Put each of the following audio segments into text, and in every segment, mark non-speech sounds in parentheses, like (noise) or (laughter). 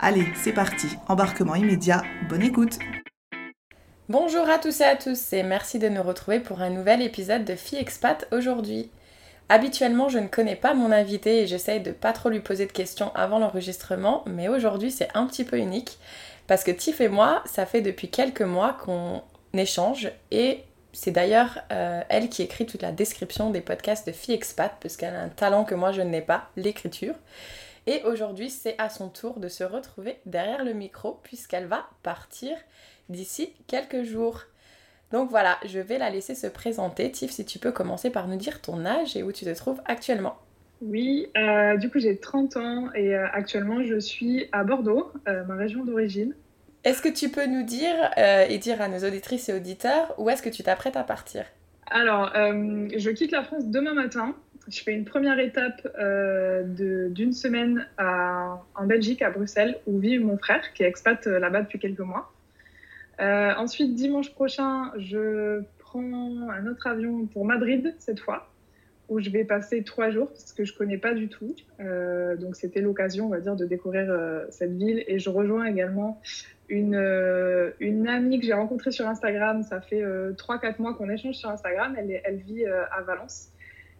Allez, c'est parti, embarquement immédiat, bonne écoute Bonjour à tous et à tous et merci de nous retrouver pour un nouvel épisode de Fille Expat aujourd'hui. Habituellement, je ne connais pas mon invité et j'essaye de pas trop lui poser de questions avant l'enregistrement, mais aujourd'hui c'est un petit peu unique parce que Tiff et moi, ça fait depuis quelques mois qu'on échange et c'est d'ailleurs euh, elle qui écrit toute la description des podcasts de Fille Expat parce qu'elle a un talent que moi je n'ai pas, l'écriture. Et aujourd'hui, c'est à son tour de se retrouver derrière le micro puisqu'elle va partir d'ici quelques jours. Donc voilà, je vais la laisser se présenter. Tiff, si tu peux commencer par nous dire ton âge et où tu te trouves actuellement. Oui, euh, du coup j'ai 30 ans et euh, actuellement je suis à Bordeaux, euh, ma région d'origine. Est-ce que tu peux nous dire et dire à nos auditrices et auditeurs où est-ce que tu t'apprêtes à partir? Alors, je quitte la France demain matin. Je fais une première étape d'une semaine en Belgique, à Bruxelles, où vit mon frère qui est expat là-bas depuis quelques mois. ensuite, dimanche prochain, je prends un autre avion pour Madrid cette fois où je vais passer trois jours parce que je connais pas du tout. Euh, donc c'était l'occasion, on va dire, de découvrir euh, cette ville. Et je rejoins également une, euh, une amie que j'ai rencontrée sur Instagram. Ça fait trois, quatre mois qu'on échange sur Instagram. Elle vit à Valence.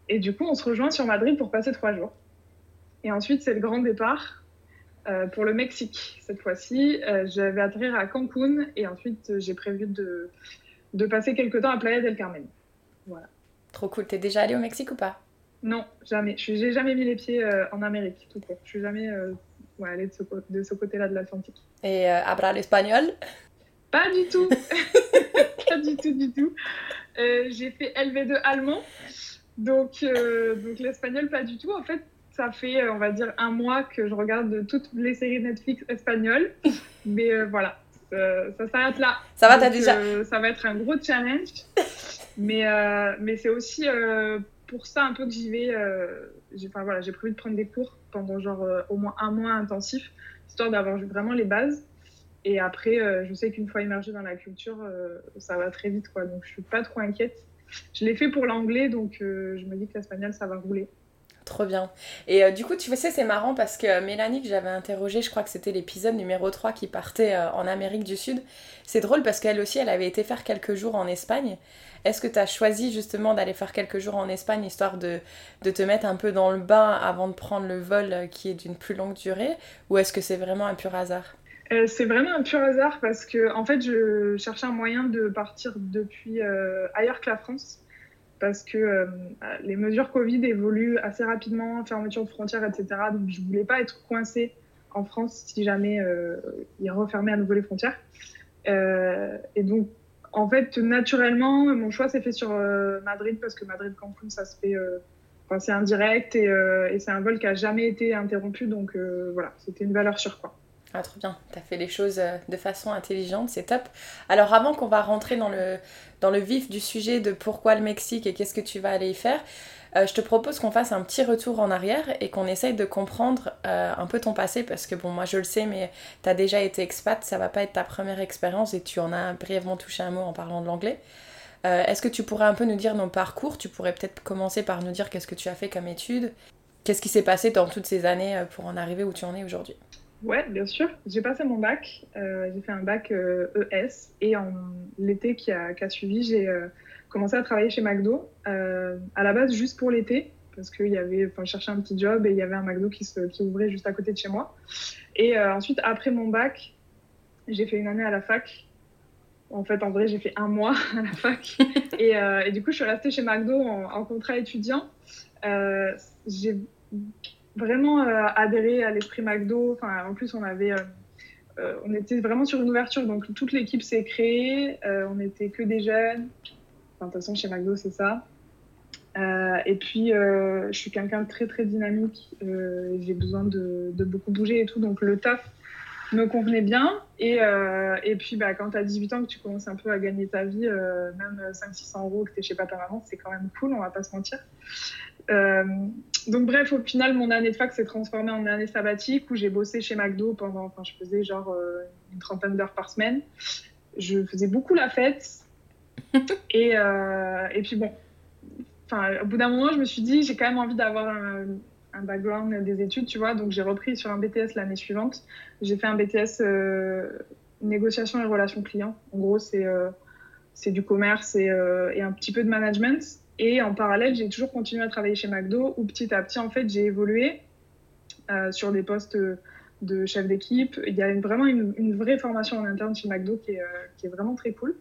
Et du coup, on se rejoint sur Madrid pour passer trois jours. Et ensuite, c'est le grand départ pour le Mexique. Cette fois-ci, je vais atterrir à Cancun et ensuite, j'ai prévu de, de passer quelques temps à Playa del Carmen. Voilà. Trop cool. T'es déjà allé au Mexique ou pas? Non, jamais. Je n'ai jamais mis les pieds euh, en Amérique, tout court. Je suis jamais euh, allée de ce, de ce côté-là de l'Atlantique. Et euh, habla l'espagnol Pas du tout. (laughs) (laughs) pas du tout, du tout. J'ai fait LV2 allemand. Donc, donc l'espagnol, pas du tout. En fait, ça fait, on va dire, un mois que je regarde toutes les séries Netflix espagnoles. Mais voilà, ça s'arrête là. Ça va, t'as déjà. ça va être un gros challenge. Mais, euh, mais c'est aussi euh, pour ça un peu que j'y vais. Euh, j'ai enfin, voilà, prévu de prendre des cours pendant genre au moins un mois intensif, histoire d'avoir vraiment les bases. Et après, je sais qu'une fois immergée dans la culture, ça va très vite. Quoi, donc je suis pas trop inquiète. Je l'ai fait pour l'anglais, donc je me dis que l'espagnol, ça va rouler. Trop bien. Et du coup, tu sais, c'est marrant parce que Mélanie, que j'avais interrogée, je crois que c'était l'épisode numéro 3 qui partait en Amérique du Sud. C'est drôle parce qu'elle aussi, elle avait été faire quelques jours en Espagne. Est-ce que tu as choisi justement d'aller faire quelques jours en Espagne histoire de, de, te mettre un peu dans le bain avant de prendre le vol euh, qui est d'une plus longue durée? Ou est-ce que c'est vraiment un pur hasard? Euh, c'est vraiment un pur hasard parce que en fait je cherchais un moyen de partir depuis euh, ailleurs que la France parce que les mesures Covid évoluent assez rapidement, fermeture de frontières, etc. Donc je voulais pas être coincée en France si jamais ils refermaient à nouveau les frontières. et donc en fait, naturellement, mon choix s'est fait sur euh, Madrid parce que Madrid-Cancun, ça se fait. Euh, enfin, c'est indirect et, euh, et c'est un vol qui a jamais été interrompu. Donc voilà, c'était une valeur sûre, quoi. Ah, trop bien. Tu as fait les choses de façon intelligente, c'est top. Alors, avant qu'on va rentrer dans le, dans le vif du sujet de pourquoi le Mexique et qu'est-ce que tu vas aller y faire, euh, je te propose qu'on fasse un petit retour en arrière et qu'on essaye de comprendre euh, un peu ton passé parce que bon, moi je le sais, mais tu as déjà été expat, ça va pas être ta première expérience et tu en as brièvement touché un mot en parlant de l'anglais. Euh, est-ce que tu pourrais un peu nous dire nos parcours? Tu pourrais peut-être commencer par nous dire qu'est-ce que tu as fait comme études? Qu'est-ce qui s'est passé dans toutes ces années pour en arriver où tu en es aujourd'hui? Ouais, bien sûr. J'ai passé mon bac. j'ai fait un bac ES e et en l'été qui a, qui a, suivi, j'ai commencé à travailler chez McDo, euh, à la base juste pour l'été, parce que y avait, enfin, je cherchais un petit job et il y avait un McDo qui, se, qui ouvrait juste à côté de chez moi. Et euh, ensuite, après mon bac, j'ai fait une année à la fac En fait, en vrai, j'ai fait un mois (laughs) à la fac. (laughs) et, et, du coup, je suis restée chez McDo en, en contrat étudiant. j'ai vraiment adhéré à l'esprit McDo. Enfin, en plus, on avait euh, on était vraiment sur une ouverture, donc toute l'équipe s'est créée. Euh, on n'était que des jeunes. Enfin, de toute façon, chez McDo, c'est ça. Euh, et puis, je suis quelqu'un de très, très dynamique. J'ai besoin de, beaucoup bouger et tout. Donc, le taf me convenait bien. Et, et puis, bah, quand tu as 18 ans, que tu commences un peu à gagner ta vie, même 500-600 euros, que tu es chez Papa Maman, c'est quand même cool, on va pas se mentir. Euh, donc bref, au final, mon année de fac s'est transformée en année sabbatique où j'ai bossé chez McDo pendant, enfin, je faisais genre euh, une trentaine d'heures par semaine. Je faisais beaucoup la fête. (laughs) et, euh, et puis bon, enfin, au bout d'un moment, je me suis dit, j'ai quand même envie d'avoir un, un, background des études, tu vois. Donc j'ai repris sur un BTS l'année suivante. J'ai fait un BTS négociation et relations clients. En gros, c'est c'est du commerce et, et, un petit peu de management. Et en parallèle, j'ai toujours continué à travailler chez McDo où petit à petit, en fait, j'ai évolué euh, sur des postes de chef d'équipe. Il y a vraiment une, vraie formation en interne chez McDo qui est, euh, qui est vraiment très cool.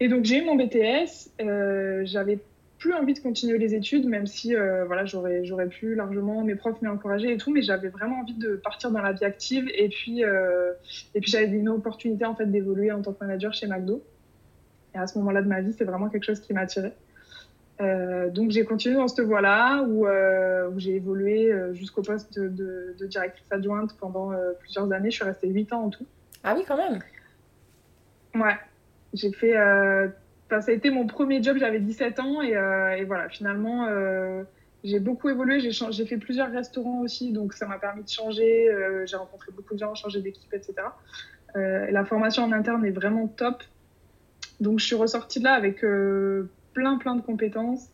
Et donc, j'ai eu mon BTS. Euh, j'avais plus envie de continuer les études, même si euh, voilà, j'aurais, pu largement, mes profs m'encourager et tout, mais j'avais vraiment envie de partir dans la vie active. Et puis, et puis j'avais une opportunité en fait d'évoluer en tant que manager chez McDo. Et à ce moment-là de ma vie, c'est vraiment quelque chose qui m'attirait. Euh, donc j'ai continué dans cette voie-là où, euh, où j'ai évolué euh, jusqu'au poste de, de, directrice adjointe pendant plusieurs années. Je suis restée 8 ans en tout. Ah oui, quand même. Ouais, j'ai fait. ça a été mon premier job, j'avais 17 ans et, et voilà, finalement, j'ai beaucoup évolué. J'ai fait plusieurs restaurants aussi, donc ça m'a permis de changer. j'ai rencontré beaucoup de gens, changé d'équipe, etc. la formation en interne est vraiment top. Donc je suis ressortie de là avec plein, plein de compétences.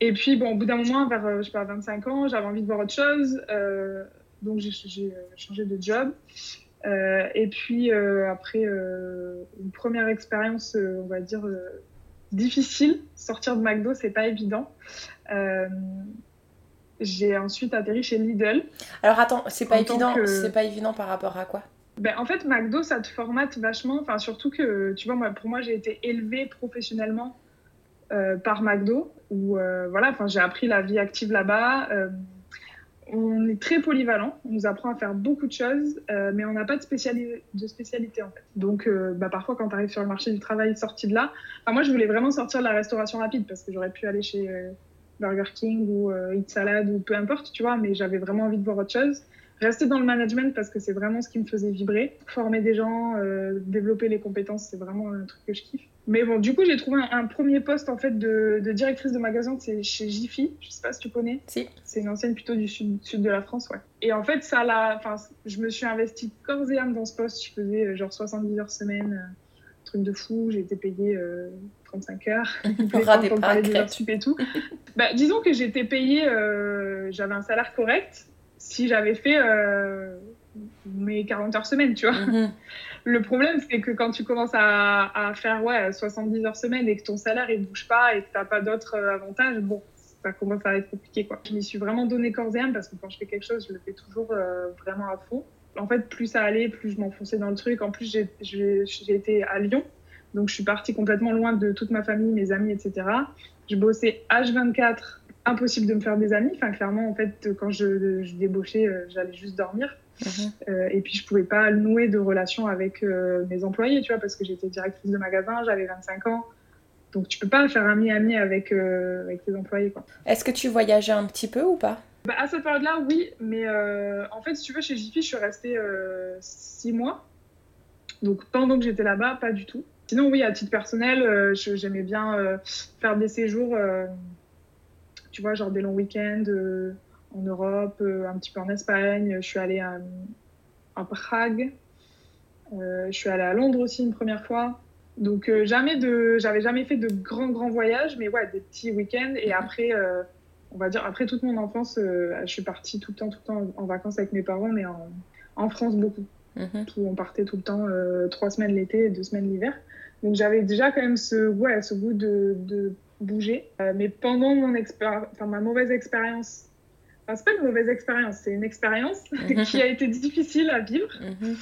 Et puis, bon, au bout d'un moment, vers, euh, je sais pas, 25 ans, j'avais envie de voir autre chose. Euh, donc, j'ai euh, changé de job. et puis, après une première expérience, on va dire, difficile, sortir de McDo, c'est pas évident. j'ai ensuite atterri chez Lidl. Alors, attends, c'est pas, évident, c'est pas évident par rapport à quoi? Ben, en fait, McDo, ça te formate vachement. Enfin, surtout que, tu vois, moi, pour moi, j'ai été élevée professionnellement par McDo où euh, voilà, enfin j'ai appris la vie active là-bas. Euh, on est très polyvalent, on nous apprend à faire beaucoup de choses, mais on n'a pas de, spécialité, de spécialité en fait. Donc bah, parfois quand tu arrives sur le marché du travail sorti de là, moi je voulais vraiment sortir de la restauration rapide parce que j'aurais pu aller chez Burger King ou Eat Salad ou peu importe, tu vois, mais j'avais vraiment envie de voir autre chose rester dans le management parce que c'est vraiment ce qui me faisait vibrer. Former des gens, développer les compétences, c'est vraiment un truc que je kiffe. Mais bon, du coup, j'ai trouvé un, premier poste en fait de, directrice de magasin, c'est chez Jiffy. Je sais pas si tu connais. Si. C'est une ancienne plutôt du sud, sud de la France, ouais. Et en fait, ça l'a. Enfin, je me suis investie corps et âme dans ce poste. Je faisais euh, genre 70 heures semaine, euh, truc de fou. J'ai été payée 35 euh, heures. (laughs) Pour des heures sup et tout. (laughs) bah, disons que j'étais payée. j'avais un salaire correct si j'avais fait mes 40 heures semaine, tu vois. Mhm. Le problème, c'est que quand tu commences à, faire ouais, 70 heures semaine et que ton salaire ne bouge pas et que tu n'as pas d'autres euh, avantages, bon, ça commence à être compliqué. Quoi. Je m'y suis vraiment donné corps et âme parce que quand je fais quelque chose, je le fais toujours euh, vraiment à fond. En fait, plus ça allait, plus je m'enfonçais dans le truc. En plus, j'ai été à Lyon, donc je suis partie complètement loin de toute ma famille, mes amis, etc. Je bossais H24 impossible de me faire des amis. Enfin, clairement, en fait, quand je, débauchais, euh, j'allais juste dormir. Euh, et puis, je pouvais pas nouer de relation avec euh, mes employés, tu vois, parce que j'étais directrice de magasin, j'avais 25 ans. Donc, tu peux pas faire ami-ami avec, avec tes employés, quoi. Est-ce que tu voyageais un petit peu ou pas? Bah, À cette période-là, oui. Mais en fait, si tu veux, chez Jiffy, je suis restée 6 mois. Donc, pendant que j'étais là-bas, pas du tout. Sinon, oui, à titre personnel, j'aimais bien faire des séjours tu vois, genre des longs week-ends euh, en Europe, euh, un petit peu en Espagne. Je suis allée à, Prague. Euh, je suis allée à Londres aussi une première fois. Donc jamais de, j'avais jamais fait de grands grands voyages, mais ouais, des petits week-ends. Et après, on va dire après toute mon enfance, je suis partie tout le temps, tout le temps en vacances avec mes parents, mais en, en France beaucoup. Mhm. Tout, on partait tout le temps, trois semaines l'été, deux semaines l'hiver. Donc j'avais déjà quand même ce, ouais, ce goût de, de bouger. Euh, mais pendant mon enfin, ma mauvaise expérience, enfin, c'est pas une mauvaise expérience, c'est une expérience (laughs) mhm. qui a été difficile à vivre. Mhm.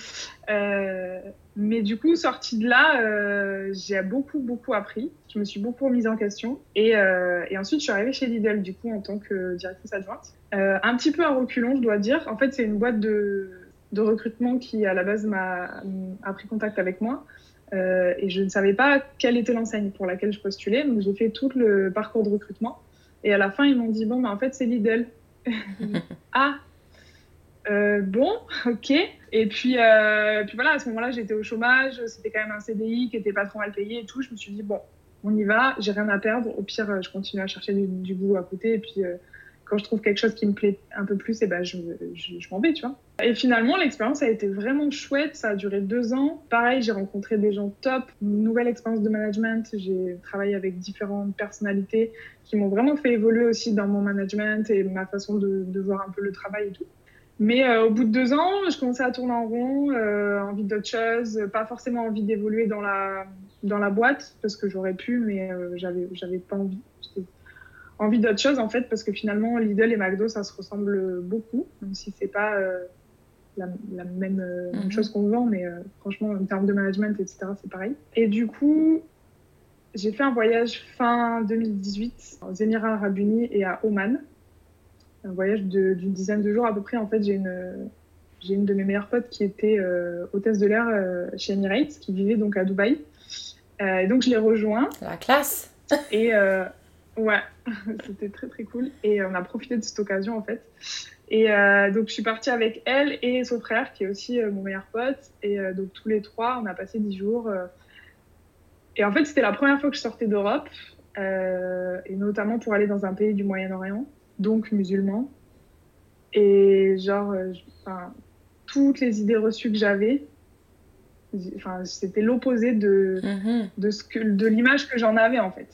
Euh, Mais du coup, sortie de là, euh, j'ai beaucoup, beaucoup appris. Je me suis beaucoup remise en question. Et, euh, et, ensuite, je suis arrivée chez Lidl, du coup, en tant que directrice adjointe. Un petit peu à reculons, je dois dire. En fait, c'est une boîte de, de recrutement qui, à la base, m'a a pris contact avec moi. Et je ne savais pas quelle était l'enseigne pour laquelle je postulais. Donc, j'ai fait tout le parcours de recrutement. Et à la fin, ils m'ont dit, bon, bah, en fait, c'est Lidl. (laughs) ah, euh, bon, ok. Et puis, euh, puis voilà, à ce moment-là, j'étais au chômage. C'était quand même un CDI qui était pas trop mal payé et tout. Je me suis dit, bon, on y va, j'ai rien à perdre. Au pire, je continue à chercher du, du boulot à côté. Et puis, euh, quand je trouve quelque chose qui me plaît un peu plus, eh ben, je m'en vais, tu vois. Et finalement, l'expérience a été vraiment chouette. Ça a duré deux ans. Pareil, j'ai rencontré des gens top. Nouvelle expérience de management. J'ai travaillé avec différentes personnalités qui m'ont vraiment fait évoluer aussi dans mon management et ma façon de, de voir un peu le travail et tout. Mais euh, au bout de deux ans, je commençais à tourner en rond, euh, envie d'autre chose, pas forcément envie d'évoluer dans la, dans la boîte, parce que j'aurais pu, mais euh, j'avais, j'avais pas envie. Envie d'autre chose, en fait, parce que finalement, Lidl et McDo, ça se ressemble beaucoup, même si c'est pas euh, la, la, même, mm -hmm. chose qu'on vend, mais euh, franchement, en termes de management, etc., c'est pareil. Et du coup, j'ai fait un voyage fin 2018 aux Émirats Arabes Unis et à Oman un voyage d'une dizaine de jours à peu près. En fait, j'ai une, j'ai une de mes meilleures potes qui était euh, hôtesse de l'air euh, chez Emirates, qui vivait donc à Dubaï. Euh, et donc, je l'ai rejoint. La classe Et ouais, (laughs) c'était très très cool. Et on a profité de cette occasion en fait. Et donc, je suis partie avec elle et son frère, qui est aussi mon meilleur pote. Et donc, tous les trois, on a passé dix jours. Et en fait, c'était la première fois que je sortais d'Europe, et notamment pour aller dans un pays du Moyen-Orient donc musulman. Et genre, euh, enfin, toutes les idées reçues que j'avais, enfin, c'était l'opposé de, Mhm. de, ce que, de l'image que j'en avais en fait.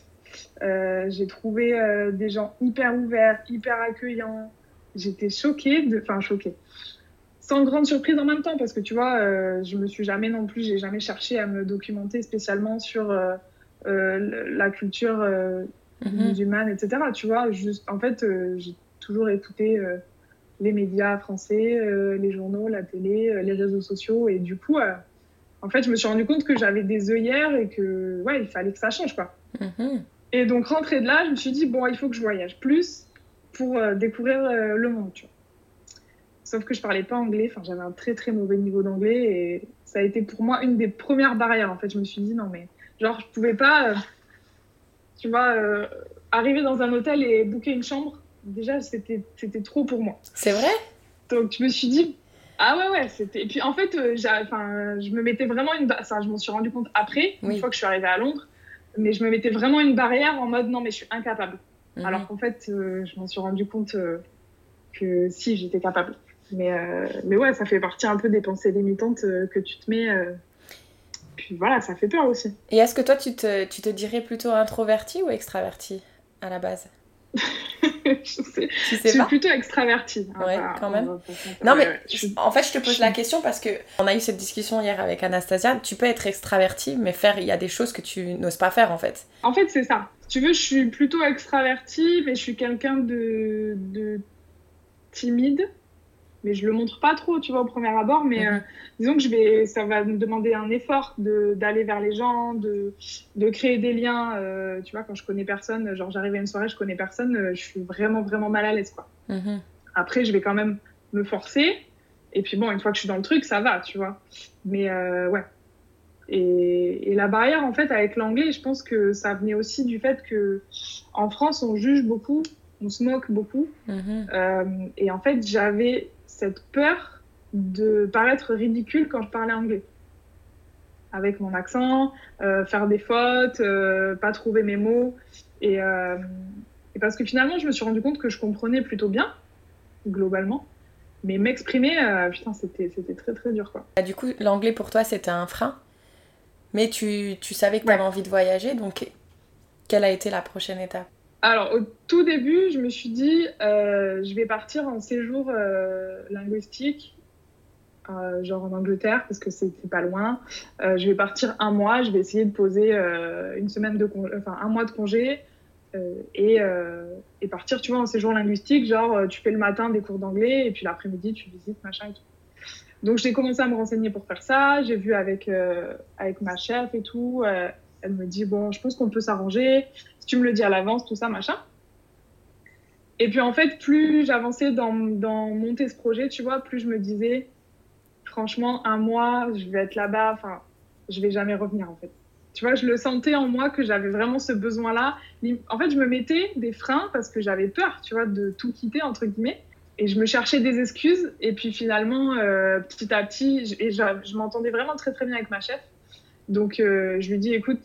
Euh, j'ai trouvé euh, des gens hyper ouverts, hyper accueillants. J'étais choquée, de... enfin choquée. Sans grande surprise en même temps, parce que tu vois, euh, je me suis jamais non plus, j'ai jamais cherché à me documenter spécialement sur euh, euh, la culture euh, Mhm. musulmane, etc. Tu vois, juste, en fait, j'ai toujours écouté les médias français, les journaux, la télé, les réseaux sociaux, et du coup, en fait, je me suis rendu compte que j'avais des œillères et que, ouais, il fallait que ça change, quoi. Mhm. Et donc, rentrée de là, je me suis dit, bon, il faut que je voyage plus pour euh, découvrir euh, le monde, tu vois. Sauf que je parlais pas anglais, enfin, j'avais un très très mauvais niveau d'anglais et ça a été pour moi une des premières barrières, en fait. Je me suis dit, non, mais genre, je pouvais pas, euh, tu vois, euh, arriver dans un hôtel et booker une chambre. Déjà, c'était c'était trop pour moi. C'est vrai? Donc, je me suis dit, ah ouais, ouais, c'était. Et puis, en fait, enfin, je me mettais vraiment une. Ça, je m'en suis rendu compte après, Oui. une fois que je suis arrivée à Londres. Mais je me mettais vraiment une barrière en mode, non, mais je suis incapable. Mhm. Alors qu'en fait, euh, je m'en suis rendu compte euh, que si, j'étais capable. Mais, euh, mais ouais, ça fait partie un peu des pensées limitantes que tu te mets. Puis voilà, ça fait peur aussi. Et est-ce que toi, tu te, tu te dirais plutôt introverti ou extraverti à la base? Je sais. Tu Je sais suis pas plutôt extraverti. hein, Ouais, quand même. va. Non, mais ouais, je suis- en fait, je te pose je la question parce que on a eu cette discussion hier avec Anastasia. Tu peux être extraverti, mais faire, il y a des choses que tu n'oses pas faire en fait. En fait, c'est ça. Si tu veux, je suis plutôt extravertie, mais je suis quelqu'un de, de timide. Mais je le montre pas trop, tu vois, au premier abord. Mais euh, disons que je vais, ça va me demander un effort d'aller vers les gens, de, de créer des liens. euh, tu vois, quand je connais personne, genre j'arrive à une soirée, je connais personne, euh, je suis vraiment, vraiment mal à l'aise, quoi. Mhm. Après, je vais quand même me forcer. Et puis bon, une fois que je suis dans le truc, ça va, tu vois. Mais ouais. Et, et la barrière, en fait, avec l'anglais, je pense que ça venait aussi du fait que en France, on juge beaucoup, on se moque beaucoup. Mhm. Euh, et en fait, j'avais cette peur de paraître ridicule quand je parlais anglais. Avec mon accent, euh, faire des fautes, euh, pas trouver mes mots. Et, euh, et parce que finalement, je me suis rendu compte que je comprenais plutôt bien, globalement. Mais m'exprimer, putain, c'était c'était très très dur, quoi. Bah, du coup, l'anglais pour toi, c'était un frein. Mais tu, tu savais que tu avais envie de voyager, donc quelle a été la prochaine étape? Alors, au tout début, je me suis dit, euh, je vais partir en séjour euh, linguistique, euh, genre en Angleterre, parce que c'est pas loin. Je vais partir un mois, je vais essayer de poser une semaine de congé, enfin un mois de congé, et, partir, tu vois, en séjour linguistique, genre tu fais le matin des cours d'anglais, et puis l'après-midi, tu visites, machin et tout. Donc j'ai commencé à me renseigner pour faire ça. J'ai vu avec, avec ma chef et tout. elle me dit, bon, je pense qu'on peut s'arranger. Si tu me le dis à l'avance, tout ça, machin. Et puis en fait, plus j'avançais dans, monter ce projet, tu vois, plus je me disais, franchement, un mois, je vais être là-bas, enfin, je vais jamais revenir en fait. Tu vois, je le sentais en moi que j'avais vraiment ce besoin-là. En fait, je me mettais des freins parce que j'avais peur, tu vois, de tout quitter, entre guillemets. Et je me cherchais des excuses. Et puis finalement, euh, petit à petit, je, je, m'entendais vraiment très très bien avec ma chef. Donc euh, je lui dis, écoute,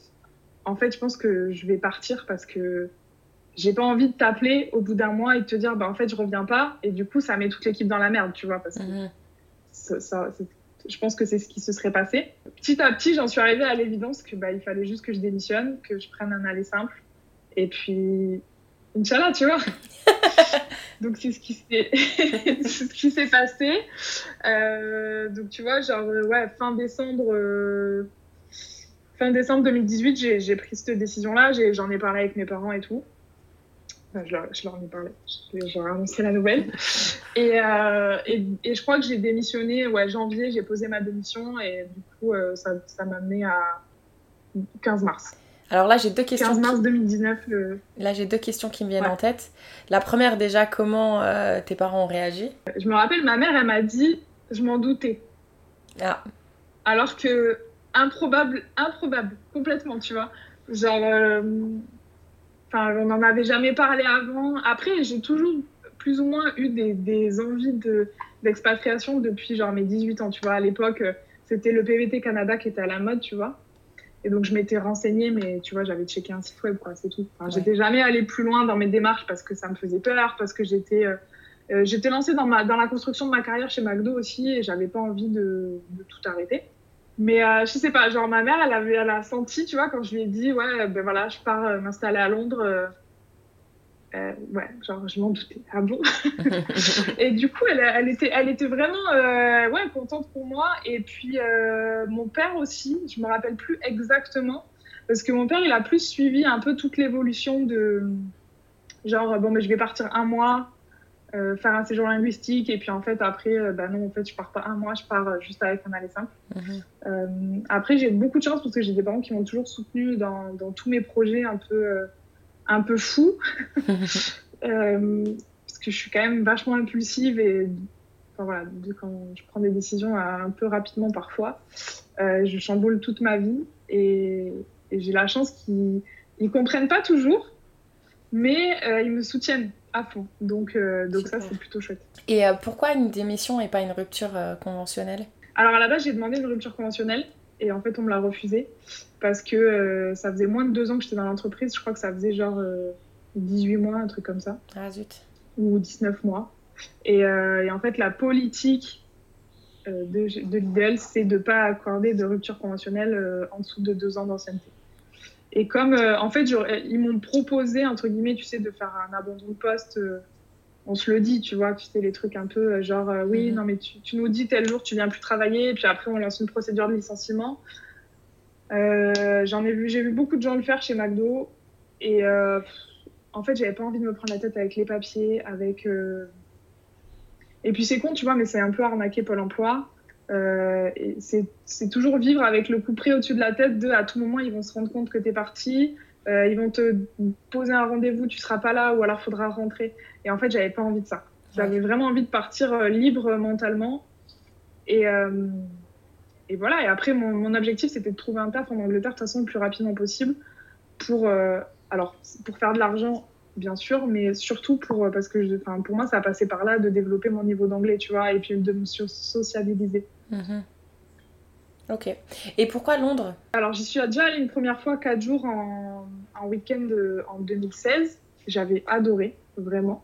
en fait, je pense que je vais partir parce que j'ai pas envie de t'appeler au bout d'un mois et de te dire bah en fait je reviens pas. Et du coup ça met toute l'équipe dans la merde tu vois parce que mhm. ça, je pense que c'est ce qui se serait passé. Petit à petit j'en suis arrivée à l'évidence que bah il fallait juste que je démissionne que je prenne un aller simple. Et puis Inch'Allah tu vois. (laughs) Donc c'est ce qui s'est (laughs) ce qui s'est passé. Euh, donc tu vois genre ouais fin décembre euh, fin décembre 2018 j'ai pris cette décision là j'en ai parlé avec mes parents et tout je, leur, je, leur, ai parlé, j'ai annoncé la nouvelle. (laughs) Et, euh, et, et, je crois que j'ai démissionné, ouais, janvier, j'ai posé ma démission et du coup, euh, ça, ça m'a amené à 15 mars. Alors là, j'ai deux questions. 15 mars 2019. Là, j'ai deux questions qui me viennent en tête. La première, déjà, comment euh, tes parents ont réagi? Je me rappelle, ma mère, elle m'a dit, je m'en doutais. Ah. Alors que improbable, improbable, complètement, tu vois. Genre, Enfin, on n'en avait jamais parlé avant. Après, j'ai toujours plus ou moins eu des, des envies d'expatriation depuis genre mes 18 ans, tu vois. À l'époque, c'était le PVT Canada qui était à la mode, tu vois. Et donc, je m'étais renseignée, mais tu vois, j'avais checké un site web, quoi, c'est tout. Enfin, J'étais jamais allée plus loin dans mes démarches parce que ça me faisait peur, parce que j'étais euh, euh, j'étais lancée dans, ma, dans la construction de ma carrière chez McDo aussi et j'avais pas envie de, de tout arrêter. Mais euh, je sais pas, genre ma mère, elle, avait, elle a senti, tu vois, quand je lui ai dit, ouais, ben voilà, je pars euh, m'installer à Londres. Euh, euh, ouais, genre je m'en doutais. Ah bon? (laughs) Et du coup, elle, elle, était, elle était vraiment ouais, contente pour moi. Et puis mon père aussi, je me rappelle plus exactement, parce que mon père, il a plus suivi un peu toute l'évolution de, genre, bon, mais je vais partir un mois, euh, faire un séjour linguistique. Et puis en fait après euh, bah non en fait je pars pas un mois je pars euh, juste avec un aller simple. Mhm. après j'ai beaucoup de chance parce que j'ai des parents qui m'ont toujours soutenu dans, dans, tous mes projets un peu un peu fous. (laughs) Parce que je suis quand même vachement impulsive et enfin, voilà quand je prends des décisions un peu rapidement parfois je chamboule toute ma vie. Et, et j'ai la chance qu'ils ils comprennent pas toujours mais ils me soutiennent à fond. Donc, euh, donc ça, c'est plutôt chouette. Et euh, pourquoi une démission et pas une rupture euh, conventionnelle? Alors à la base, j'ai demandé une rupture conventionnelle et en fait, on me l'a refusée parce que ça faisait moins de deux ans que j'étais dans l'entreprise. Je crois que ça faisait genre 18 mois, un truc comme ça. Ah zut. Ou 19 mois. Et, et en fait, la politique de, de l'IDL, c'est de ne pas accorder de rupture conventionnelle en dessous de deux ans d'ancienneté. Et comme, euh, en fait, ils m'ont proposé, entre guillemets, tu sais, de faire un abandon de poste. Euh, on se le dit, tu vois, tu sais, les trucs un peu euh, genre, oui, mhm. non, mais tu, nous dis tel jour, tu viens plus travailler, et puis après, on lance une procédure de licenciement. J'en ai vu, j'ai vu beaucoup de gens le faire chez McDo. Et en fait, j'avais pas envie de me prendre la tête avec les papiers, avec. Et puis c'est con, tu vois, mais c'est un peu arnaquer Pôle emploi. Euh, c'est toujours vivre avec le coup près au-dessus de la tête de à tout moment ils vont se rendre compte que tu es parti, euh, ils vont te poser un rendez-vous, tu seras pas là ou alors faudra rentrer. Et en fait, j'avais pas envie de ça. J'avais vraiment envie de partir euh, libre mentalement. Et, et voilà. Et après, mon, mon objectif, c'était de trouver un taf en Angleterre de toute façon le plus rapidement possible pour, alors, pour faire de l'argent bien sûr, mais surtout pour, parce que je, pour moi, ça a passé par là de développer mon niveau d'anglais, tu vois, et puis de me sociabiliser. Mhm. Ok. Et pourquoi Londres? Alors, j'y suis déjà allée une première fois, quatre jours en, en week-end euh, en 2016. J'avais adoré, vraiment.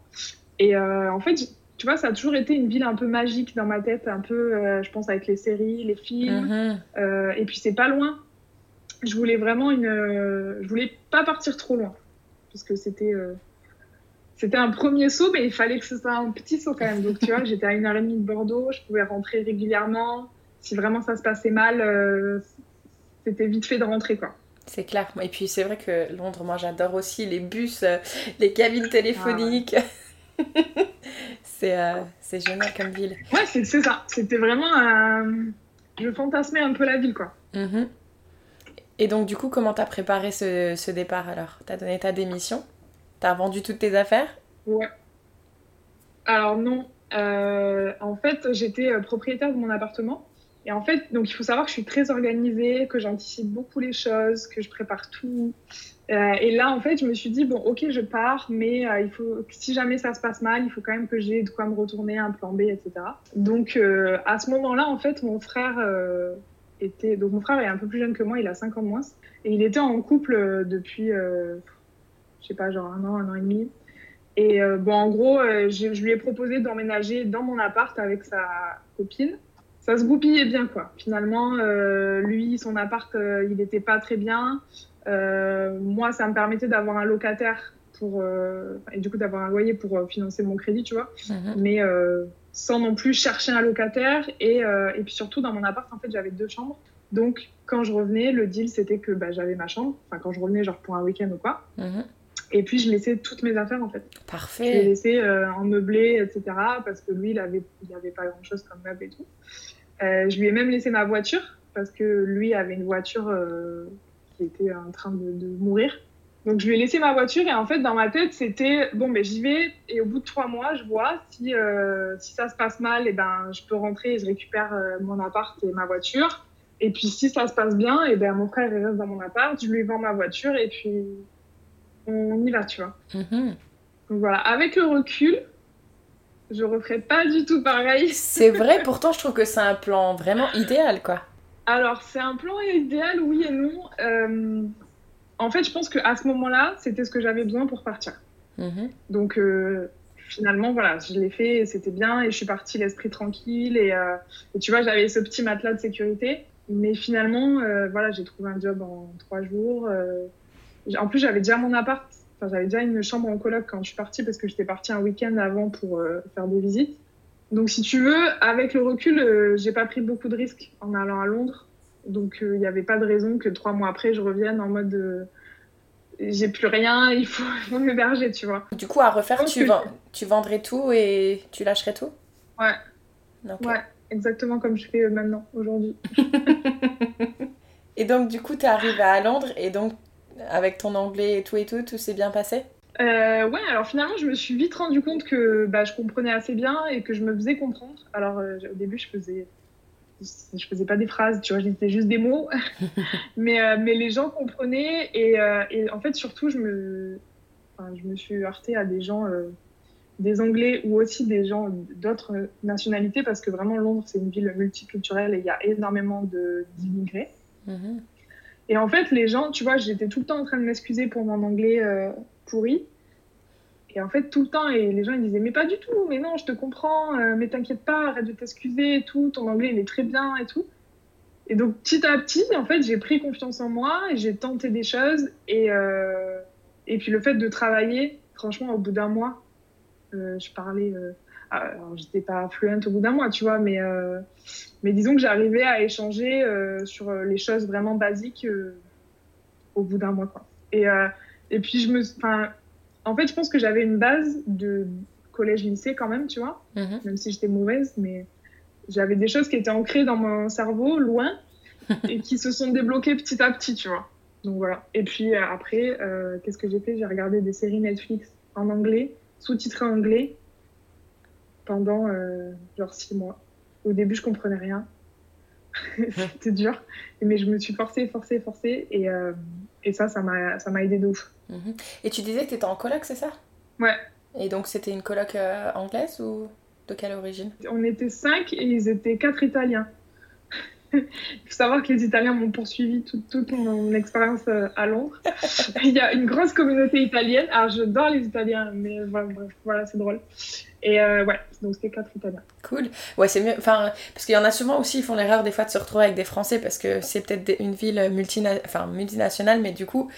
Et euh, en fait, tu vois, ça a toujours été une ville un peu magique dans ma tête, un peu, euh, je pense, avec les séries, les films. Mhm. et puis, c'est pas loin. Je voulais vraiment une. je voulais pas partir trop loin. Parce que c'était c'était un premier saut, mais il fallait que ce soit un petit saut quand même. Donc, tu vois, (laughs) j'étais à une heure et demie de Bordeaux, je pouvais rentrer régulièrement. Si vraiment ça se passait mal, euh, c'était vite fait de rentrer, quoi. C'est clair. Et puis, c'est vrai que Londres, moi, j'adore aussi les bus, euh, les cabines téléphoniques. (laughs) C'est euh, c'est génial comme ville. Ouais, c'est c'est ça. C'était vraiment. Je fantasmais un peu la ville, quoi. Mhm. Et donc, du coup, comment t'as préparé ce, ce départ alors? T'as donné ta démission? T'as vendu toutes tes affaires? Ouais. Alors non, Euh, en fait, j'étais euh, propriétaire de mon appartement. Et en fait, donc il faut savoir que je suis très organisée, que j'anticipe beaucoup les choses, que je prépare tout. Euh, et là, en fait, je me suis dit, bon, ok, je pars, mais il faut, si jamais ça se passe mal, il faut quand même que j'ai de quoi me retourner, un plan B, etc. Donc, à ce moment-là, en fait, mon frère était. Donc, mon frère est un peu plus jeune que moi, il a 5 ans de moins. Et il était en couple depuis, je sais pas, genre un an, un an et demi. Et euh, bon, en gros, euh, je, je lui ai proposé d'emménager dans mon appart avec sa copine. Ça se goupillait bien, quoi. Finalement, euh, lui, son appart, il n'était pas très bien. Moi, ça me permettait d'avoir un locataire pour, et du coup d'avoir un loyer pour financer mon crédit, tu vois. Mhm. Mais sans non plus chercher un locataire. Et, et puis surtout, dans mon appart, en fait, j'avais deux chambres. Donc, quand je revenais, le deal, c'était que bah, j'avais ma chambre. Enfin, quand je revenais, genre pour un week-end ou quoi. Mhm. Et puis, je laissais toutes mes affaires, en fait. Je l'ai Parfait. laissé euh, en meublé, etc. Parce que lui, il avait, il avait pas grand chose comme meuble et tout. Euh, je lui ai même laissé ma voiture parce que lui avait une voiture euh, qui était en train de, de mourir. Donc je lui ai laissé ma voiture et en fait dans ma tête c'était bon mais j'y vais et au bout de trois mois je vois si euh, si ça se passe mal et ben je peux rentrer et je récupère mon appart et ma voiture et puis si ça se passe bien et ben mon frère il reste dans mon appart je lui vends ma voiture et puis on y va tu vois. Mhm. Donc voilà, avec le recul, je referai pas du tout pareil. C'est vrai, (laughs) pourtant, je trouve que c'est un plan vraiment idéal, quoi. Alors, c'est un plan idéal, oui et non. Euh, en fait, je pense qu'à ce moment-là, c'était ce que j'avais besoin pour partir. Mhm. Donc, euh, finalement, voilà, je l'ai fait et c'était bien. Et je suis partie l'esprit tranquille. Et, euh, et tu vois, j'avais ce petit matelas de sécurité. Mais finalement, voilà, j'ai trouvé un job en trois jours. En plus, j'avais déjà mon appart. Enfin, j'avais déjà une chambre en coloc quand je suis partie parce que j'étais partie un week-end avant pour euh, faire des visites. Donc, si tu veux, avec le recul, euh, j'ai pas pris beaucoup de risques en allant à Londres. Donc, euh, il n'y avait pas de raison que trois mois après, je revienne en mode euh, j'ai plus rien, (laughs) il faut, m'héberger, tu vois. Du coup, à refaire, tu, vends, tu vendrais tout et tu lâcherais tout? Ouais. Ouais, exactement comme je fais maintenant, aujourd'hui. (laughs) Et donc, du coup, t'es arrivé à Londres et donc, avec ton anglais et tout et tout, tout s'est bien passé? Euh, ouais, alors finalement, je me suis vite rendu compte que bah, je comprenais assez bien et que je me faisais comprendre. Alors, euh, au début, je faisais. Je faisais pas des phrases, tu vois, je disais juste des mots. (laughs) mais, euh, mais les gens comprenaient et, euh, et en fait, surtout, je me, enfin, je me suis heurtée à des gens, des Anglais ou aussi des gens d'autres nationalités parce que vraiment, Londres, c'est une ville multiculturelle et il y a énormément d'immigrés. Et en fait, les gens, tu vois, j'étais tout le temps en train de m'excuser pour mon anglais euh, pourri. Et en fait, tout le temps, et les gens ils disaient, mais pas du tout, mais non, je te comprends, euh, mais t'inquiète pas, arrête de t'excuser et tout, ton anglais il est très bien et tout. Et donc, petit à petit, en fait, j'ai pris confiance en moi et j'ai tenté des choses. Et, euh, et puis, le fait de travailler, franchement, au bout d'un mois, je parlais. J'étais pas fluente au bout d'un mois, tu vois, mais, euh, mais disons que j'arrivais à échanger euh, sur euh, les choses vraiment basiques au bout d'un mois, quoi. Et, et puis, je me. Enfin, en fait, je pense que j'avais une base de collège-lycée quand même, tu vois Mhm. même si j'étais mauvaise, mais j'avais des choses qui étaient ancrées dans mon cerveau, loin, (laughs) et qui se sont débloquées petit à petit, tu vois. Donc voilà. Et puis après, euh, qu'est-ce que j'ai fait? J'ai regardé des séries Netflix en anglais, sous-titrées en anglais, pendant euh, genre six mois. Au début, je comprenais rien. (laughs) C'était dur. Mais je me suis forcée, forcée, forcée, et, euh, et ça, ça m'a aidé de ouf. Mhm. Et tu disais que t'étais en coloc, c'est ça? Ouais. Et donc, c'était une coloc euh, anglaise ou de quelle origine? On était cinq et ils étaient quatre Italiens. (laughs) Il faut savoir que les Italiens m'ont poursuivi toute, toute mon expérience euh, à Londres. (laughs) Il y a une grosse communauté italienne. Alors, j'adore les Italiens, mais voilà, bref, voilà, c'est drôle. Et euh, ouais, donc c'était quatre Italiens. Cool. Ouais, c'est mieux. Enfin, parce qu'il y en a souvent aussi, ils font l'erreur des fois de se retrouver avec des Français parce que c'est peut-être une ville multina... enfin, multinationale, mais du coup,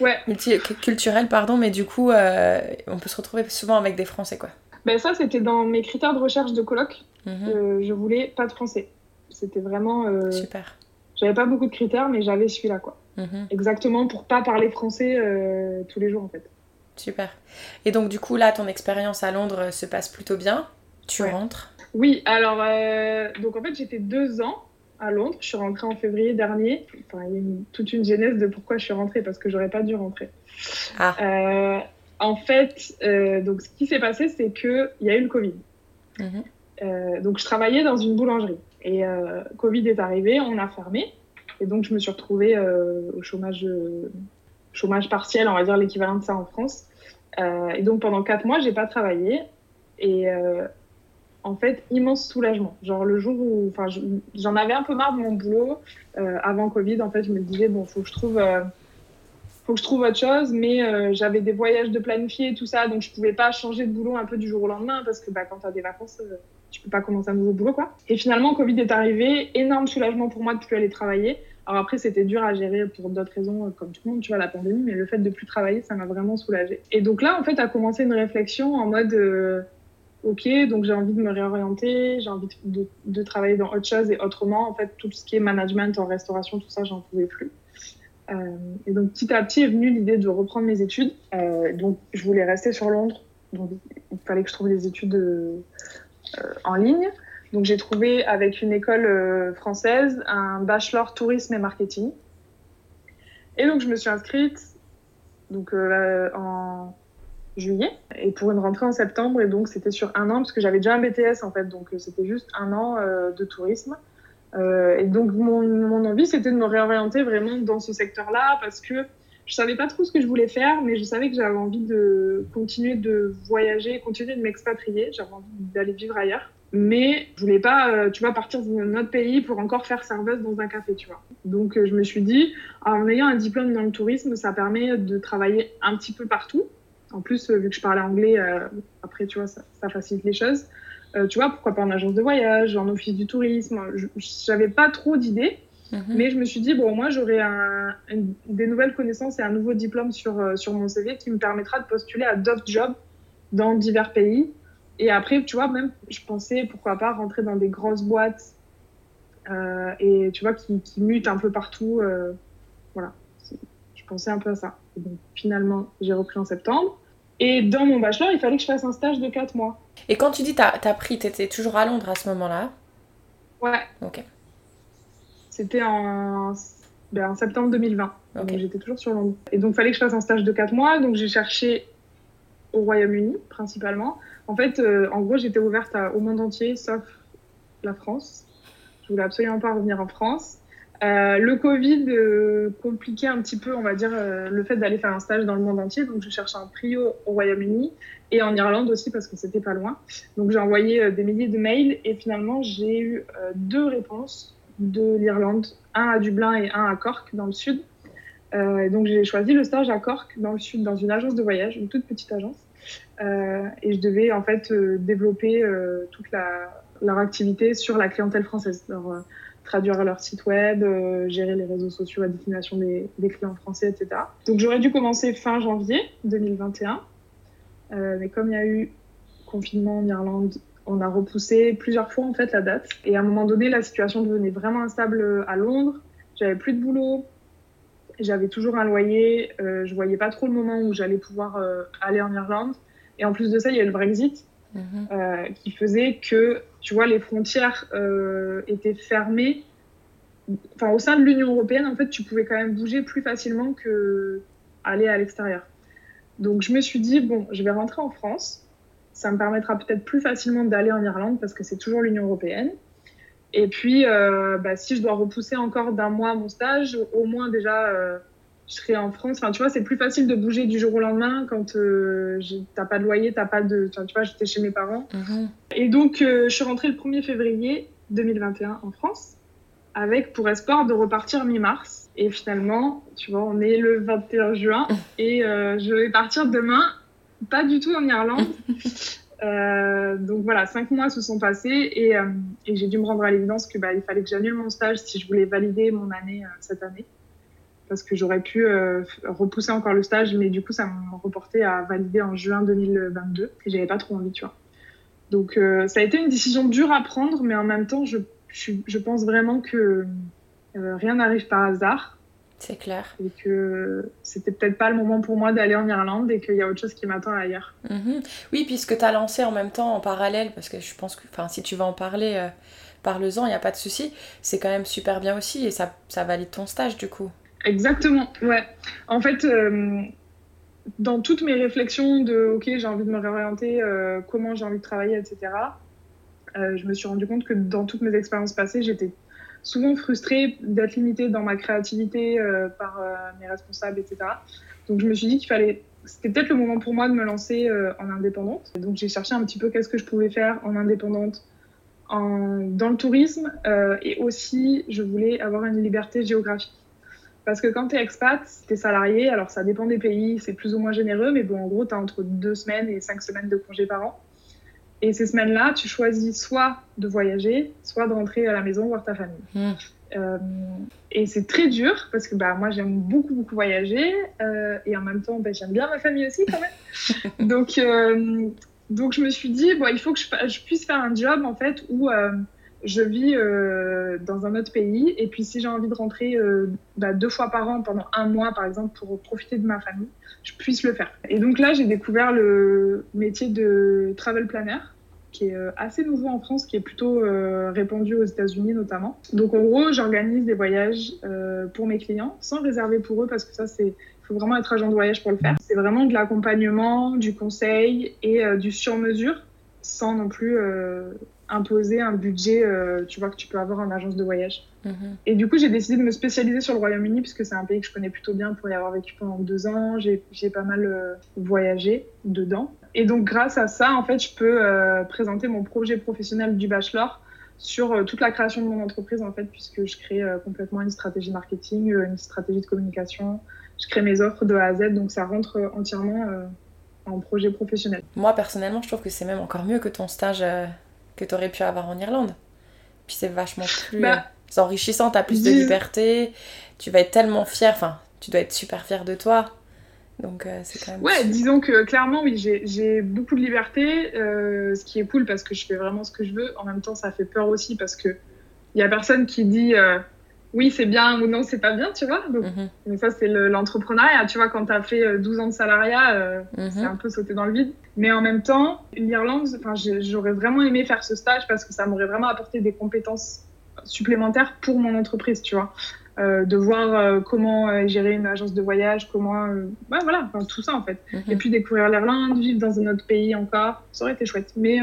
Ouais, multiculturelle, pardon, mais du coup, euh, on peut se retrouver souvent avec des Français, quoi. ben ça, c'était dans mes critères de recherche de colloque. Mhm. Euh, je voulais pas de Français. C'était vraiment. euh, Super. J'avais pas beaucoup de critères, mais j'avais celui-là, quoi. Mhm. Exactement pour pas parler français euh, tous les jours, en fait. Super. Et donc, du coup, là, ton expérience à Londres euh, se passe plutôt bien? Tu rentres? Oui, alors, donc en fait, j'étais deux ans à Londres. Je suis rentrée en février dernier. Enfin, il y a toute une genèse de pourquoi je suis rentrée, parce que j'aurais pas dû rentrer. Ah. en fait, donc ce qui s'est passé, c'est qu'il y a eu le Covid. Mhm. donc je travaillais dans une boulangerie. Et Covid est arrivé, on a fermé. Et donc, je me suis retrouvée euh, au chômage, euh, chômage partiel, on va dire l'équivalent de ça en France. Euh, et donc, pendant quatre mois, j'ai pas travaillé. Et en fait, immense soulagement. Genre, le jour où. Enfin, j'en avais un peu marre de mon boulot. avant Covid, en fait, je me disais, bon, faut que je trouve faut que je trouve autre chose, mais j'avais des voyages de planifier et tout ça, donc je pouvais pas changer de boulot un peu du jour au lendemain parce que bah, quand tu as des vacances, tu peux pas commencer un nouveau boulot quoi. Et finalement, Covid est arrivé, énorme soulagement pour moi de plus aller travailler. Alors après, c'était dur à gérer pour d'autres raisons, comme tout le monde, tu vois, la pandémie, mais le fait de plus travailler, ça m'a vraiment soulagée. Et donc là, en fait, a commencé une réflexion en mode, euh, ok, donc j'ai envie de me réorienter, j'ai envie de, travailler dans autre chose et autrement. En fait, tout ce qui est management en restauration, tout ça, j'en pouvais plus. Euh, et donc petit à petit est venue l'idée de reprendre mes études. Euh, donc je voulais rester sur Londres, donc il fallait que je trouve des études euh, en ligne. Donc j'ai trouvé avec une école euh, française un bachelor tourisme et marketing. Et donc je me suis inscrite donc, euh, en juillet et pour une rentrée en septembre. Et donc c'était sur un an parce que j'avais déjà un BTS en fait. Donc c'était juste un an de tourisme. et donc mon, mon envie c'était de me réorienter vraiment dans ce secteur-là parce que je savais pas trop ce que je voulais faire, mais je savais que j'avais envie de continuer de voyager, continuer de m'expatrier. J'avais envie d'aller vivre ailleurs. Mais je voulais pas, euh, tu vois, partir dans un autre pays pour encore faire serveuse dans un café, tu vois. Donc euh, je me suis dit, en ayant un diplôme dans le tourisme, ça permet de travailler un petit peu partout. En plus, euh, vu que je parlais anglais, après, tu vois, ça, facilite les choses. tu vois, pourquoi pas en agence de voyage, en office du tourisme. J'avais pas trop d'idées. Mhm. Mais je me suis dit, bon, moi, j'aurai un, des nouvelles connaissances et un nouveau diplôme sur, euh, sur mon CV qui me permettra de postuler à d'autres jobs dans divers pays. Et après, tu vois, même, je pensais, pourquoi pas, rentrer dans des grosses boîtes euh, et, tu vois, qui, qui, mutent un peu partout. Euh, voilà, je pensais un peu à ça. donc, finalement, j'ai repris en septembre. Et dans mon bachelor, il fallait que je fasse un stage de 4 mois. Et quand tu dis t'as as pris, t'étais toujours à Londres à ce moment-là? Ouais. Ok. C'était en, ben, septembre 2020. Donc j'étais toujours sur Londres. Et donc il fallait que je fasse un stage de 4 mois. Donc j'ai cherché au Royaume-Uni principalement. En fait, euh, en gros, j'étais ouverte au monde entier sauf la France. Je voulais absolument pas revenir en France. Euh, le Covid euh, compliquait un petit peu, on va dire, le fait d'aller faire un stage dans le monde entier. Donc, je cherchais un trio au Royaume-Uni et en Irlande aussi parce que c'était pas loin. Donc, j'ai envoyé des milliers de mails et finalement, j'ai eu deux réponses de l'Irlande, un à Dublin et un à Cork dans le sud. Euh, donc j'ai choisi le stage à Cork dans le sud, dans une agence de voyage, une toute petite agence. Euh, et je devais en fait euh, développer toute leur activité sur la clientèle française, leur, traduire leur site web, gérer les réseaux sociaux à destination des, des clients français, etc. Donc j'aurais dû commencer fin janvier 2021, mais comme il y a eu confinement en Irlande on a repoussé plusieurs fois en fait la date. Et à un moment donné, la situation devenait vraiment instable à Londres. J'avais plus de boulot. J'avais toujours un loyer. Euh, je voyais pas trop le moment où j'allais pouvoir euh, aller en Irlande. Et en plus de ça, il y a le Brexit mhm. euh, qui faisait que, tu vois, les frontières euh, étaient fermées. Enfin, au sein de l'Union européenne, en fait, tu pouvais quand même bouger plus facilement que aller à l'extérieur. Donc, je me suis dit bon, je vais rentrer en France ça me permettra peut-être plus facilement d'aller en Irlande parce que c'est toujours l'Union européenne. Et puis, euh, bah, si je dois repousser encore d'un mois mon stage, au moins déjà, euh, je serai en France. Enfin, tu vois, c'est plus facile de bouger du jour au lendemain quand euh, t'as pas de loyer, t'as pas de. tu vois, j'étais chez mes parents. Mhm. Et donc, je suis rentrée le 1er février 2021 en France, avec pour espoir de repartir mi-mars. Et finalement, tu vois, on est le 21 juin (laughs) et je vais partir demain pas du tout en Irlande. (laughs) Euh, donc voilà, cinq mois se sont passés et, euh, et j'ai dû me rendre à l'évidence que bah, il fallait que j'annule mon stage si je voulais valider mon année euh, cette année. Parce que j'aurais pu repousser encore le stage, mais du coup, ça m'a reporté à valider en juin 2022 et j'avais pas trop envie, tu vois. Donc ça a été une décision dure à prendre, mais en même temps, je, je, je pense vraiment que rien n'arrive par hasard. C'est clair. Et que c'était peut-être pas le moment pour moi d'aller en Irlande et qu'il y a autre chose qui m'attend ailleurs. Mhm. Oui, puisque tu as lancé en même temps, en parallèle, parce que je pense que si tu vas en parler, euh, parle-en, il n'y a pas de souci. C'est quand même super bien aussi et ça, ça valide ton stage du coup. Exactement, ouais. En fait, euh, dans toutes mes réflexions de OK, j'ai envie de me réorienter, euh, comment j'ai envie de travailler, etc., euh, je me suis rendu compte que dans toutes mes expériences passées, j'étais souvent frustrée d'être limitée dans ma créativité euh, par mes responsables, etc. Donc je me suis dit qu'il fallait, c'était peut-être le moment pour moi de me lancer en indépendante. Donc j'ai cherché un petit peu qu'est-ce que je pouvais faire en indépendante en, dans le tourisme et aussi je voulais avoir une liberté géographique. Parce que quand tu es expat, tu es salarié, alors ça dépend des pays, c'est plus ou moins généreux, mais bon, en gros, tu as entre deux semaines et cinq semaines de congés par an. Et ces semaines-là, tu choisis soit de voyager, soit de rentrer à la maison voir ta famille. Hmm. Euh, et c'est très dur parce que bah, moi j'aime beaucoup beaucoup voyager euh, et en même temps bah, j'aime bien ma famille aussi quand même. (laughs) donc, euh, donc je me suis dit bon, il faut que je, je, puisse faire un job en fait où je vis dans un autre pays et puis si j'ai envie de rentrer bah, deux fois par an pendant un mois par exemple pour profiter de ma famille, je puisse le faire. Et donc là j'ai découvert le métier de travel planner qui est euh, assez nouveau en France, qui est plutôt répandu aux États-Unis notamment. Donc en gros, j'organise des voyages pour mes clients sans réserver pour eux parce que ça c'est il faut vraiment être agent de voyage pour le faire. C'est vraiment de l'accompagnement, du conseil et du sur-mesure sans non plus imposer un budget, euh, tu vois, que tu peux avoir en agence de voyage. Mhm. Et du coup, j'ai décidé de me spécialiser sur le Royaume-Uni, puisque c'est un pays que je connais plutôt bien pour y avoir vécu pendant deux ans. J'ai pas mal euh, voyagé dedans. Et donc, grâce à ça, en fait, je peux euh, présenter mon projet professionnel du bachelor sur toute la création de mon entreprise, en fait, puisque je crée complètement une stratégie marketing, une stratégie de communication. Je crée mes offres de A à Z, donc ça rentre entièrement en projet professionnel. Moi, personnellement, je trouve que c'est même encore mieux que ton stage que tu aurais pu avoir en Irlande. Puis c'est vachement plus bah, euh, enrichissant, tu as plus de liberté, tu vas être tellement fier, enfin, tu dois être super fier de toi. Donc euh, c'est quand même. Ouais, disons que clairement, oui, j'ai beaucoup de liberté, euh, ce qui est cool parce que je fais vraiment ce que je veux. En même temps, ça fait peur aussi parce que il y a personne qui dit oui, c'est bien ou non, c'est pas bien, tu vois. Donc, mhm. Mais ça, c'est l'entrepreneuriat. tu vois, quand tu as fait 12 ans de salariat, mhm. c'est un peu sauter dans le vide. Mais en même temps, l'Irlande, j'aurais vraiment aimé faire ce stage parce que ça m'aurait vraiment apporté des compétences supplémentaires pour mon entreprise, tu vois. Euh, de voir euh, comment euh, gérer une agence de voyage, comment, ouais, voilà, tout ça en fait. Mhm. Et puis découvrir l'Irlande, vivre dans un autre pays encore, ça aurait été chouette. Mais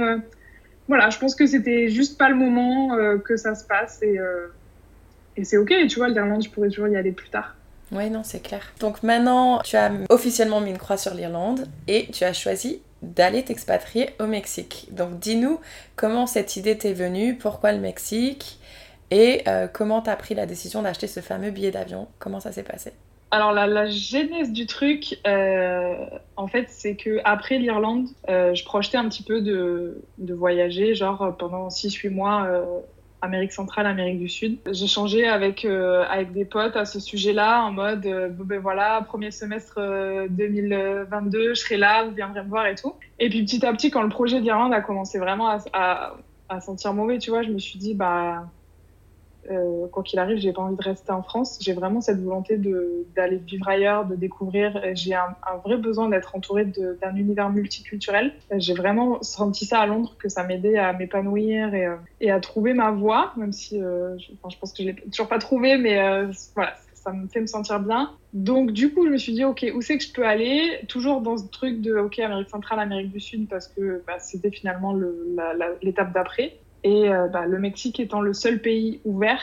voilà, je pense que c'était juste pas le moment que ça se passe et, et c'est ok, tu vois, l'Irlande, je pourrais toujours y aller plus tard. Oui, non, c'est clair. Donc maintenant, tu as officiellement mis une croix sur l'Irlande et tu as choisi d'aller t'expatrier au Mexique. Donc dis-nous comment cette idée t'est venue, pourquoi le Mexique et euh, comment t'as pris la décision d'acheter ce fameux billet d'avion? Comment ça s'est passé? Alors la, genèse du truc, euh, en fait, c'est que après l'Irlande, euh, je projetais un petit peu de, voyager, genre pendant 6-8 mois Amérique centrale, Amérique du Sud. J'ai changé avec, avec des potes à ce sujet-là en mode, euh, ben voilà, premier semestre 2022, euh, je serai là, vous viendrez me voir et tout. Et puis petit à petit, quand le projet d'Irlande a commencé vraiment à, à, sentir mauvais, tu vois, je me suis dit, bah, euh, quoi qu'il arrive, j'ai pas envie de rester en France. J'ai vraiment cette volonté d'aller vivre ailleurs, de découvrir. J'ai un, vrai besoin d'être entourée d'un univers multiculturel. J'ai vraiment senti ça à Londres, que ça m'aidait à m'épanouir et, euh, à trouver ma voie, même si euh, je, je, pense que je l'ai toujours pas trouvée, mais voilà, ça me fait me sentir bien. Donc du coup, je me suis dit, ok, où c'est que je peux aller? Toujours dans ce truc de, ok, Amérique centrale, Amérique du Sud, parce que bah, c'était finalement l'étape d'après. Et euh, bah, le Mexique étant le seul pays ouvert,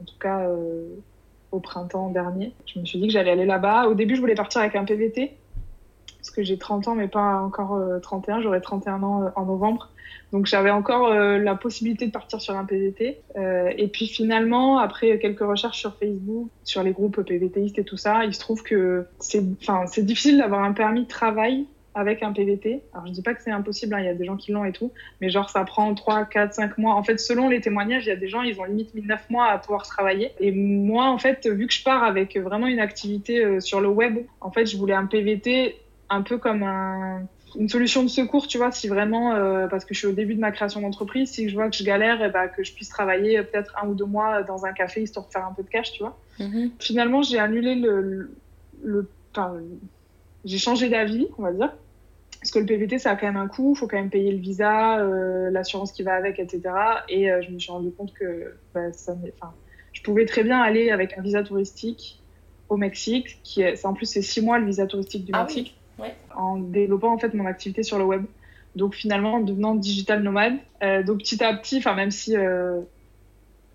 en tout cas euh, au printemps dernier, je me suis dit que j'allais aller là-bas. Au début, je voulais partir avec un PVT, parce que j'ai 30 ans, mais pas encore 31. Euh, J'aurai 31 ans en novembre. Donc j'avais encore la possibilité de partir sur un PVT. et puis finalement, après quelques recherches sur Facebook, sur les groupes PVTistes et tout ça, il se trouve que c'est difficile d'avoir un permis de travail avec un PVT. Alors je dis pas que c'est impossible, hein, il y a des gens qui l'ont et tout, mais genre ça prend 3, 4, 5 mois. En fait, selon les témoignages, il y a des gens, ils ont limite mis 9 mois à pouvoir travailler. Et moi, en fait, vu que je pars avec vraiment une activité euh, sur le web, en fait, je voulais un PVT un peu comme un, une solution de secours, tu vois, si vraiment, euh, parce que je suis au début de ma création d'entreprise, si je vois que je galère, et eh ben, que je puisse travailler peut-être un ou deux mois dans un café histoire de faire un peu de cash, tu vois. Mhm. Finalement, j'ai annulé le, le, j'ai changé d'avis, on va dire. Parce que le PVT, ça a quand même un coût, il faut quand même payer le visa, euh, l'assurance qui va avec, etc. Et euh, je me suis rendu compte que bah, ça, je pouvais très bien aller avec un visa touristique au Mexique, qui est, en plus c'est six mois le visa touristique du ah Mexique, en développant en fait mon activité sur le web. Donc finalement en devenant digital nomade. Euh, donc petit à petit, enfin même si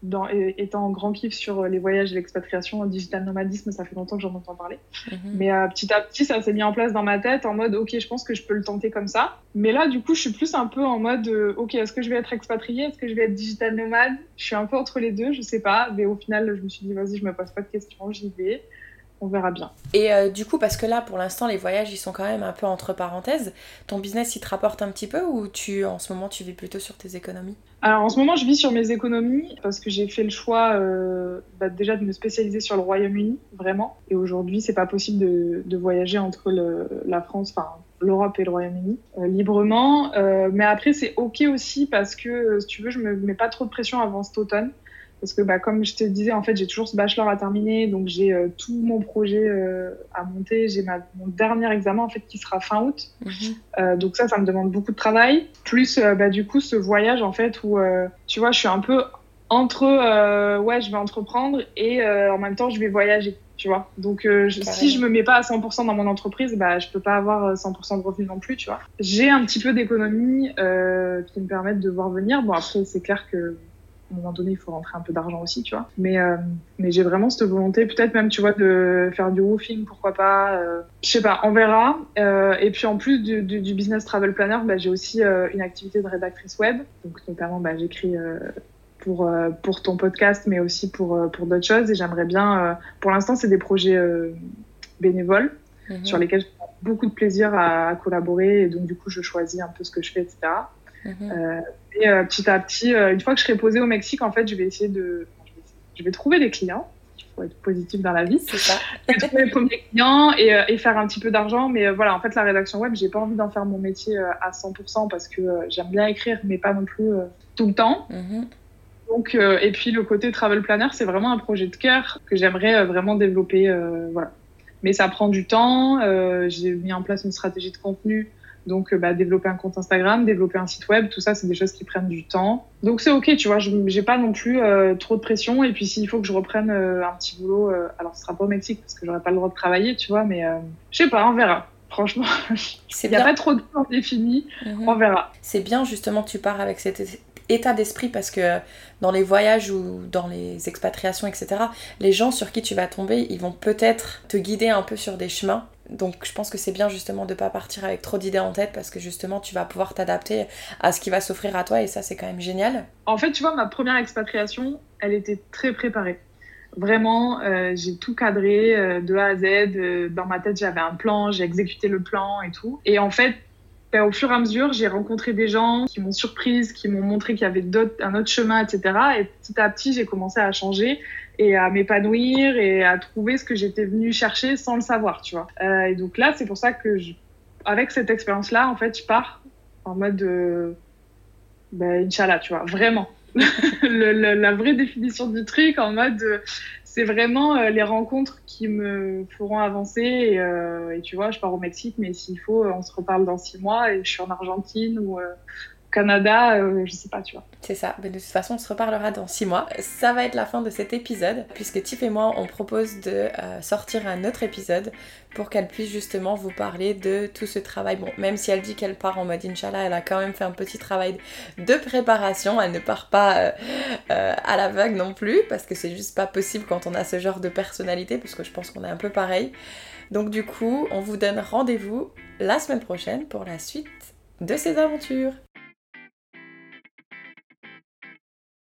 dans, étant grand kiff sur les voyages et l'expatriation, digital nomadisme, ça fait longtemps que j'en entends parler. Mhm. Mais euh, petit à petit, ça s'est mis en place dans ma tête en mode, ok, je pense que je peux le tenter comme ça. Mais là, du coup, je suis plus un peu en mode, euh, ok, est-ce que je vais être expatriée? Est-ce que je vais être digital nomade? Je suis un peu entre les deux, je sais pas. Mais au final, je me suis dit, vas-y, je me pose pas de questions, j'y vais on verra bien. Et euh, du coup, parce que là, pour l'instant, les voyages, ils sont quand même un peu entre parenthèses. Ton business, il te rapporte un petit peu ou tu, en ce moment, tu vis plutôt sur tes économies? Alors, en ce moment, je vis sur mes économies parce que j'ai fait le choix euh, bah, déjà de me spécialiser sur le Royaume-Uni, vraiment. Et aujourd'hui, c'est pas possible de, voyager entre la France, enfin, l'Europe et le Royaume-Uni euh, librement. mais après, c'est OK aussi parce que, si tu veux, je me mets pas trop de pression avant cet automne parce que bah, comme je te disais, en fait, j'ai toujours ce bachelor à terminer, donc j'ai euh, tout mon projet euh, à monter. J'ai mon dernier examen en fait qui sera fin août, mhm. euh, donc ça, ça me demande beaucoup de travail. Plus bah, du coup ce voyage en fait où tu vois, je suis un peu entre ouais, je vais entreprendre et en même temps je vais voyager. Tu vois, donc si je me mets pas à 100% dans mon entreprise, bah je peux pas avoir 100% de revenus non plus, tu vois. J'ai un petit peu d'économie qui me permettent de voir venir. Bon après c'est clair que un moment donné, il faut rentrer un peu d'argent aussi, tu vois. Mais, euh, mais j'ai vraiment cette volonté, peut-être même, tu vois, de faire du woofing, pourquoi pas. Euh, je sais pas, on verra. Euh, et puis en plus du, du, business travel planner, bah, j'ai aussi une activité de rédactrice web. Donc notamment, bah, j'écris pour, pour ton podcast, mais aussi pour, pour d'autres choses. Et j'aimerais bien, pour l'instant, c'est des projets bénévoles mhm. sur lesquels j'ai beaucoup de plaisir à, à, collaborer. Et donc, du coup, je choisis un peu ce que je fais, etc. Mhm. Euh, et euh, petit à petit, euh, une fois que je serai posée au Mexique, en fait, je vais essayer de. Je vais trouver des clients. Il faut être positif dans la vie. C'est ça. je vais trouver les premiers clients et, et faire un petit peu d'argent. Mais voilà, en fait, la rédaction web, j'ai pas envie d'en faire mon métier à 100% parce que j'aime bien écrire, mais pas non plus tout le temps. Mhm. Donc, et puis le côté travel planner, c'est vraiment un projet de cœur que j'aimerais vraiment développer. voilà. Mais ça prend du temps. j'ai mis en place une stratégie de contenu donc, euh, bah, développer un compte Instagram, développer un site web, tout ça, c'est des choses qui prennent du temps. Donc, c'est OK, tu vois, je n'ai pas non plus euh, trop de pression. Et puis, s'il faut que je reprenne euh, un petit boulot, alors ce sera pas au Mexique parce que j'aurai pas le droit de travailler, tu vois, mais je sais pas, on verra. Franchement, (laughs) il n'y a pas trop de temps défini, mhm. on verra. C'est bien justement que tu pars avec cet état d'esprit parce que dans les voyages ou dans les expatriations, etc., les gens sur qui tu vas tomber, ils vont peut-être te guider un peu sur des chemins donc je pense que c'est bien justement de ne pas partir avec trop d'idées en tête parce que justement tu vas pouvoir t'adapter à ce qui va s'offrir à toi et ça c'est quand même génial. En fait tu vois ma première expatriation elle était très préparée. Vraiment euh, j'ai tout cadré euh, de A à Z. Euh, dans ma tête j'avais un plan, j'ai exécuté le plan et tout. Et en fait ben, au fur et à mesure, j'ai rencontré des gens qui m'ont surprise, qui m'ont montré qu'il y avait un autre chemin, etc. Et petit à petit, j'ai commencé à changer et à m'épanouir et à trouver ce que j'étais venue chercher sans le savoir, tu vois. Euh, et donc là, c'est pour ça que, je, avec cette expérience-là, en fait, je pars en mode, euh, ben, Inch'Allah, tu vois, vraiment. (laughs) la vraie définition du truc, en mode, euh, c'est vraiment euh, les rencontres qui me feront avancer. Et, et, tu vois, je pars au Mexique, mais s'il faut, on se reparle dans six mois et je suis en Argentine ou Canada, euh, je sais pas, tu vois. C'est ça, de toute façon on se reparlera dans 6 mois. Ça va être la fin de cet épisode, puisque Tiff et moi on propose de euh, sortir un autre épisode pour qu'elle puisse justement vous parler de tout ce travail. Bon, même si elle dit qu'elle part en mode Inch'Allah, elle a quand même fait un petit travail de préparation, elle ne part pas euh, à la vague non plus, parce que c'est juste pas possible quand on a ce genre de personnalité, parce que je pense qu'on est un peu pareil. Donc du coup, on vous donne rendez-vous la semaine prochaine pour la suite de ces aventures.